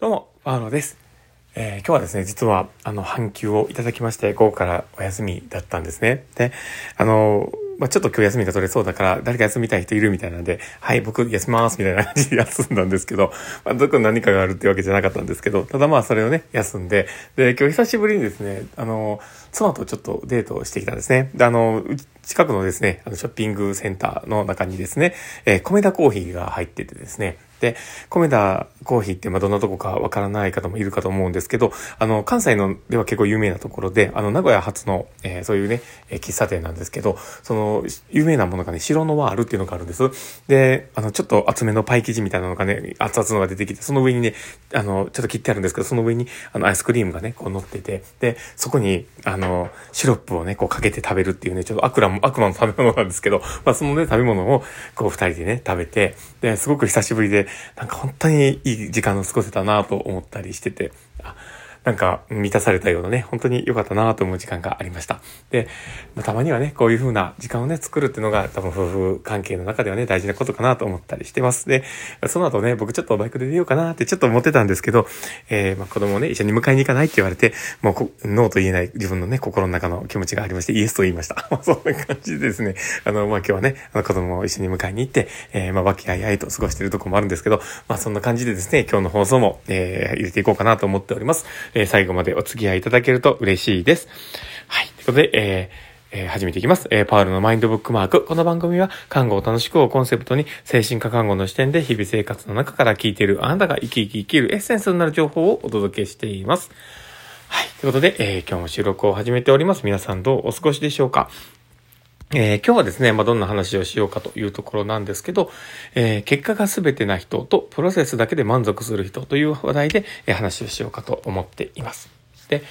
どうも、パウロです。えー今日はですね、実は、あの、半休をいただきまして、午後からお休みだったんですね。で、あの、まあ、ちょっと今日休みが取れそうだから、誰か休みたい人いるみたいなんで、はい、僕休みます、みたいな感じで休んだんですけど、まあ、どこに何かがあるってわけじゃなかったんですけど、ただまあ、それをね、休んで、で、今日久しぶりにですね、あの、妻とちょっとデートをしてきたんですね。で、あの、近くのですね、あの、ショッピングセンターの中にですね、えー、米田コーヒーが入っててですね、で、米田コーヒーって、まあ、どんなとこかわからない方もいるかと思うんですけど、あの、関西のでは結構有名なところで、あの、名古屋発の、えーそういうね、えー喫茶店なんですけど、その、有名なものがね、白のワールっていうのがあるんです。で、あの、ちょっと厚めのパイ生地みたいなのがね、熱々のが出てきて、その上にね、あの、ちょっと切ってあるんですけど、その上に、あの、アイスクリームがね、こう乗ってて、で、そこに、あの、シロップをね、こうかけて食べるっていうね、ちょっと悪魔も、悪魔の食べ物なんですけど、まあ、そのね、食べ物を、こう、二人でね、食べて、で、すごく久しぶりで、なんか本当にいい時間を過ごせたなと思ったりしてて、あなんか満たされたようなね、本当に良かったなと思う時間がありました。で、まあたまにはね、こういう風な時間をね、作るっていうのが多分夫婦関係の中ではね、大事なことかなと思ったりしてます。で、その後ね、僕ちょっとバイクで出ようかなってちょっと思ってたんですけど、えー、まあ子供をね、一緒に迎えに行かないって言われて、もうノーと言えない自分のね、心の中の気持ちがありまして、イエスと言いました。まそんな感じでですね、あの、まあ今日はね、あの子供を一緒に迎えに行って、えー、まあ和気あいあいと過ごしてるとこもあるんですけど、まあそんな感じでですね、今日の放送も、えー、入れていこうかなと思っております。えー、最後までお付き合いいただけると嬉しいです。はい。ということで、えーえ始めていきます。えーパウルのマインドブックマーク。この番組は、看護を楽しくをコンセプトに、精神科看護の視点で日々生活の中から聞いているあなたが生き生き生きるエッセンスになる情報をお届けしています。はい。ということで、えー今日も収録を始めております。皆さんどうお過ごしでしょうか？えー今日はですね、まあ、どんな話をしようかというところなんですけど、えー結果が全てな人とプロセスだけで満足する人という話題で、え話をしようかと思っています。で、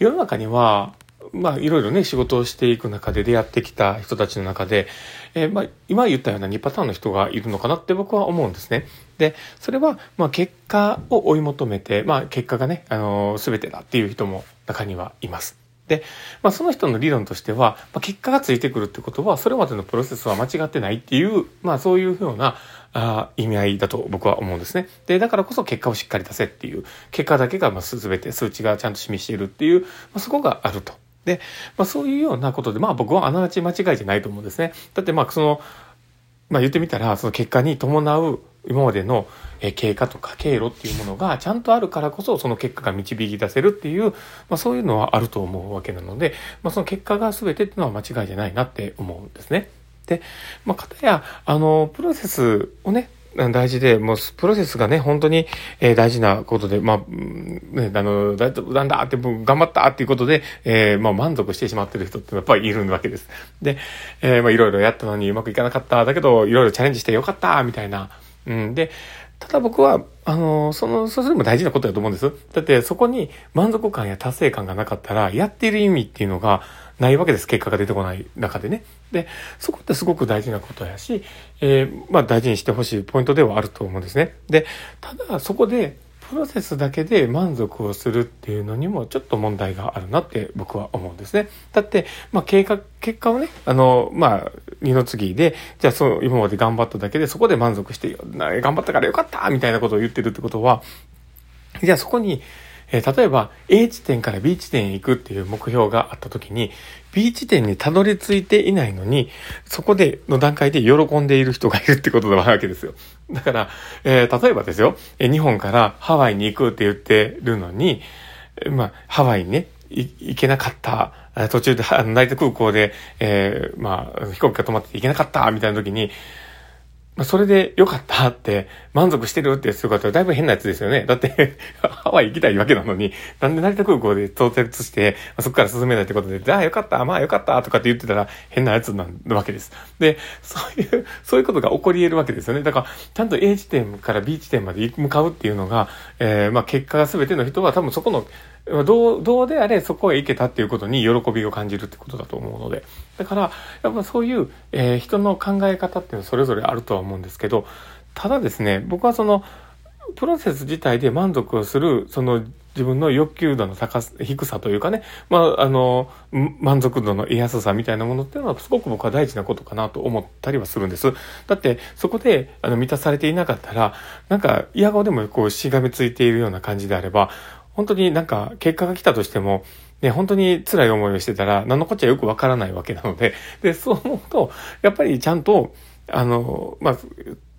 世の中には、まあ、いろいろね、仕事をしていく中で出会ってきた人たちの中で、えーまあ、今言ったような2パターンの人がいるのかなって僕は思うんですね。で、それは、まあ、結果を追い求めて、まあ、結果がね、あのー全てだっていう人も中にはいます。で、まあ、その人の理論としては、まあ、結果がついてくるってことは、それまでのプロセスは間違ってないっていう、まあ、そういうような、あ意味合いだと僕は思うんですね。で、だからこそ結果をしっかり出せっていう、結果だけがまあ全て数値がちゃんと示しているっていう、まあ、そこがあると。で、まあ、そういうようなことで、まあ僕はあながち間違いじゃないと思うんですね。だってまあその、まあ言ってみたら、その結果に伴う今までの経過とか経路っていうものがちゃんとあるからこそその結果が導き出せるっていう、まあそういうのはあると思うわけなので、まあその結果が全てっていうのは間違いじゃないなって思うんですね。で、まあ、かたや、あの、プロセスをね、大事で、もう、プロセスがね、本当に、えー大事なことで、まあ、ね、あの、だ、なんだって、も頑張ったっていうことで、えーまあ、満足してしまってる人ってやっぱりいるわけです。で、えーまあ、いろいろやったのにうまくいかなかった。だけど、いろいろチャレンジしてよかったみたいな。うん。で、ただ僕は、あの、その、それも大事なことだと思うんです。だって、そこに満足感や達成感がなかったら、やってる意味っていうのがないわけです。結果が出てこない中でね。で、そこってすごく大事なことやし、えーまあ大事にしてほしいポイントではあると思うんですね。で、ただそこで、プロセスだけで満足をするっていうのにもちょっと問題があるなって僕は思うんですね。だって、まあ計画、結果をね、あの、まあ、二の次で、じゃあそう、今まで頑張っただけでそこで満足して、頑張ったからよかったみたいなことを言ってるってことは、じゃあそこに、えー例えば A 地点から B 地点へ行くっていう目標があった時に、B 地点にたどり着いていないのに、そこでの段階で喜んでいる人がいるってことなわけですよ。だから、えー例えばですよ、え日本からハワイに行くって言ってるのに、まあ、ハワイにね、行けなかった。途中で、成田空港で、えーまあ、飛行機が止まって行けなかった、みたいな時に、それで良かったって、満足してるってする方はだいぶ変なやつですよね。だって、ハワイ行きたいわけなのに、なんで成田空港で到達して、まそこから進めないってことで、じゃあよかった、まあよかった、とかって言ってたら変なやつなわけです。で、そういう、そういうことが起こり得るわけですよね。だから、ちゃんと A 地点から B 地点まで向かうっていうのが、えーまあ結果が全ての人は多分そこの、どう、どうであれそこへ行けたっていうことに喜びを感じるってことだと思うので。だから、やっぱそういう、えー人の考え方っていうのはそれぞれあるとは思うんですけど、ただですね、僕はその、プロセス自体で満足をする、その自分の欲求度の高さ、低さというかね、まあ、あの、満足度の得やすさみたいなものっていうのはすごく僕は大事なことかなと思ったりはするんです。だって、そこで、あの、満たされていなかったら、なんか、嫌顔でもこう、しがみついているような感じであれば、本当になんか、結果が来たとしても、ね、本当に辛い思いをしてたら、何のこっちゃよくわからないわけなので、で、そう思うと、やっぱりちゃんと、あの、まあ、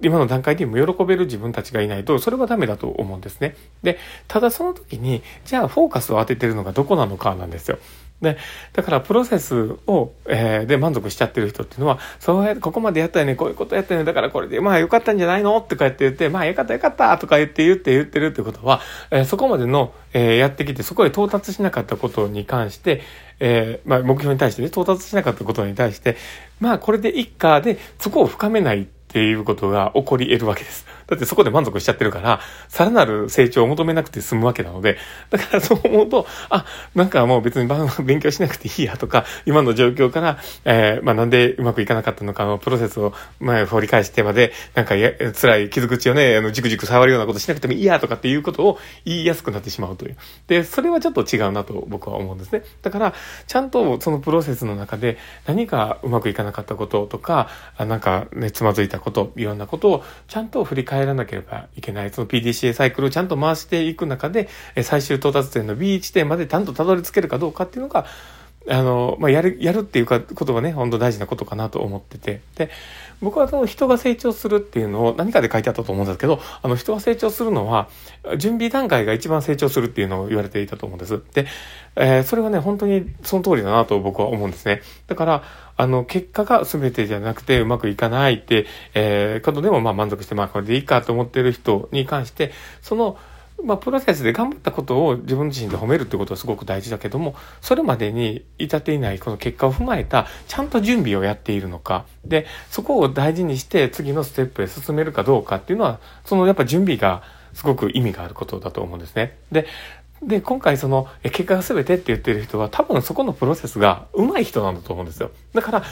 今の段階でも喜べる自分たちがいないと、それはダメだと思うんですね。で、ただその時に、じゃあフォーカスを当ててるのがどこなのかなんですよ。で、だからプロセスを、えー、で満足しちゃってる人っていうのは、そうやって、ここまでやったよね、こういうことやったよね、だからこれで、まあよかったんじゃないの？とか言って言って、まあよかったよかったとか言って言って言ってるってことは、えー、そこまでの、えー、やってきて、そこへ到達しなかったことに関して、えー、まあ目標に対してね、到達しなかったことに対して、まあこれで一家でそこを深めないっていうことが起こり得るわけです。だってそこで満足しちゃってるから、さらなる成長を求めなくて済むわけなので、だからそう思うと、あ、なんかもう別に勉強しなくていいやとか、今の状況から、えー、まあなんでうまくいかなかったのかのプロセスを、まあ掘り返してまで、なんかや辛い傷口をね、あの、じくじく触るようなことしなくてもいいやとかっていうことを言いやすくなってしまうという。で、それはちょっと違うなと僕は思うんですね。だから、ちゃんとそのプロセスの中で何かうまくいかなかったこととか、あなんかね、つまずいたこと、いろんなことをちゃんと振り返らなければいけない。その PDCA サイクルをちゃんと回していく中で、最終到達点の B 地点までちゃんとたどり着けるかどうかっていうのが、あの、まあ、やる、やるっていうか、ことがね、本当大事なことかなと思ってて。で、僕はその人が成長するっていうのを何かで書いてあったと思うんですけど、あの人が成長するのは、準備段階が一番成長するっていうのを言われていたと思うんです。で、えー、それはね、本当にその通りだなと僕は思うんですね。だから、あの、結果が全てじゃなくてうまくいかないって、えー、ことでもまあ満足して、まあこれでいいかと思ってる人に関して、その、まあ、プロセスで頑張ったことを自分自身で褒めるってことはすごく大事だけども、それまでに至っていないこの結果を踏まえた、ちゃんと準備をやっているのか、で、そこを大事にして次のステップへ進めるかどうかっていうのは、そのやっぱ準備がすごく意味があることだと思うんですね。で、で、今回その、え結果が全てって言ってる人は多分そこのプロセスが上手い人なんだと思うんですよ。だから、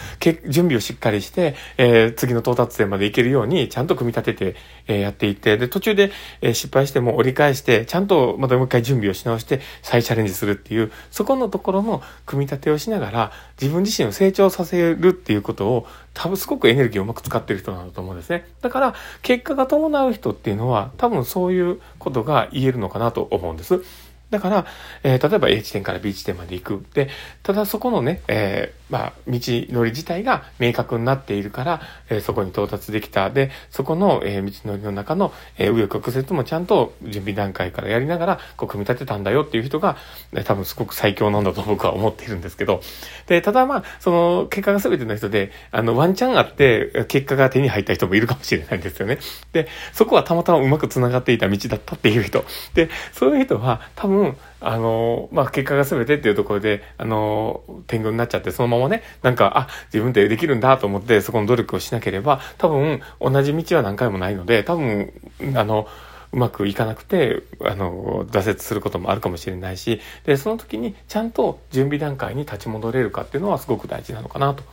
準備をしっかりして、えー、次の到達点まで行けるようにちゃんと組み立てて、えー、やっていって、で、途中で、えー、失敗しても折り返して、ちゃんとまたもう一回準備をし直して再チャレンジするっていう、そこのところの組み立てをしながら、自分自身を成長させるっていうことを、多分すごくエネルギーをうまく使ってる人なんだと思うんですね。だから、結果が伴う人っていうのは、多分そういうことが言えるのかなと思うんです。だから、えー、例えば A 地点から B 地点まで行く。で、ただそこのね、えー、まあ、道のり自体が明確になっているから、えー、そこに到達できた。で、そこの、え、道のりの中の、えー、右翼曲折もちゃんと準備段階からやりながら、こう、組み立てたんだよっていう人が、え多分すごく最強なんだと僕は思っているんですけど。で、ただまあ、その、結果が全ての人で、あの、ワンチャンあって、結果が手に入った人もいるかもしれないんですよね。で、そこはたまたまうまく繋がっていた道だったっていう人。で、そういう人は、多分分、あの、まあ、結果が全てっていうところで、あの、天狗になっちゃって、そのままね、なんか、あ、自分でできるんだと思って、そこの努力をしなければ、多分、同じ道は何回もないので、多分、あの、うまくいかなくて、あの、挫折することもあるかもしれないし、で、その時にちゃんと準備段階に立ち戻れるかっていうのはすごく大事なのかなと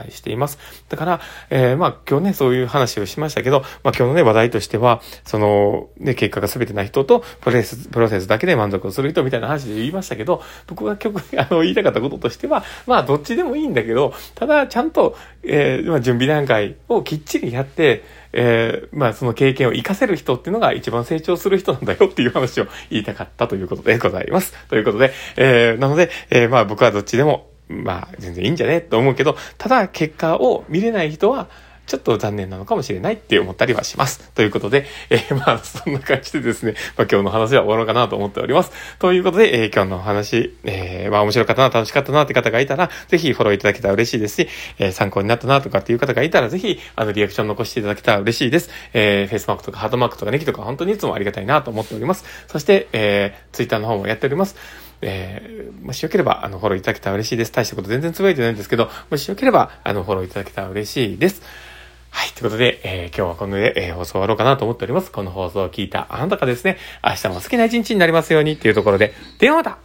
ったりしています。だから、えー、まあ今日ね、そういう話をしましたけど、まあ今日のね、話題としては、その、ね、結果が全てな人と、プロセス、プロセスだけで満足をする人みたいな話で言いましたけど、僕が曲、あの、言いたかったこととしては、まあどっちでもいいんだけど、ただちゃんと、えー、まあ準備段階をきっちりやって、えー、まあその経験を活かせる人っていうのが一番成長する人なんだよ っていう話を言いたかったということでございます。ということで、えー、なので、えー、まあ僕はどっちでもまあ、全然いいんじゃね？と思うけど、ただ結果を見れない人は、ちょっと残念なのかもしれないって思ったりはします。ということで、えー、まあ、そんな感じでですね、まあ今日の話は終わろうかなと思っております。ということで、えー、今日のお話、えー、まあ面白かったな、楽しかったなって方がいたら、ぜひフォローいただけたら嬉しいですし、え、参考になったなとかっていう方がいたら、ぜひ、あの、リアクション残していただけたら嬉しいです。え、フェイスマークとかハートマークとかネギとか本当にいつもありがたいなと思っております。そして、えー、ツイッターの方もやっております。えー、もしよければ、あの、フォローいただけたら嬉しいです。大したこと全然つぶやいてないんですけど、もしよければ、あの、フォローいただけたら嬉しいです。はい。ということで、えー、今日はこの上で、えー、放送終わろうかなと思っております。この放送を聞いたあなたがですね、明日も好きな一日になりますようにっていうところで、ではまた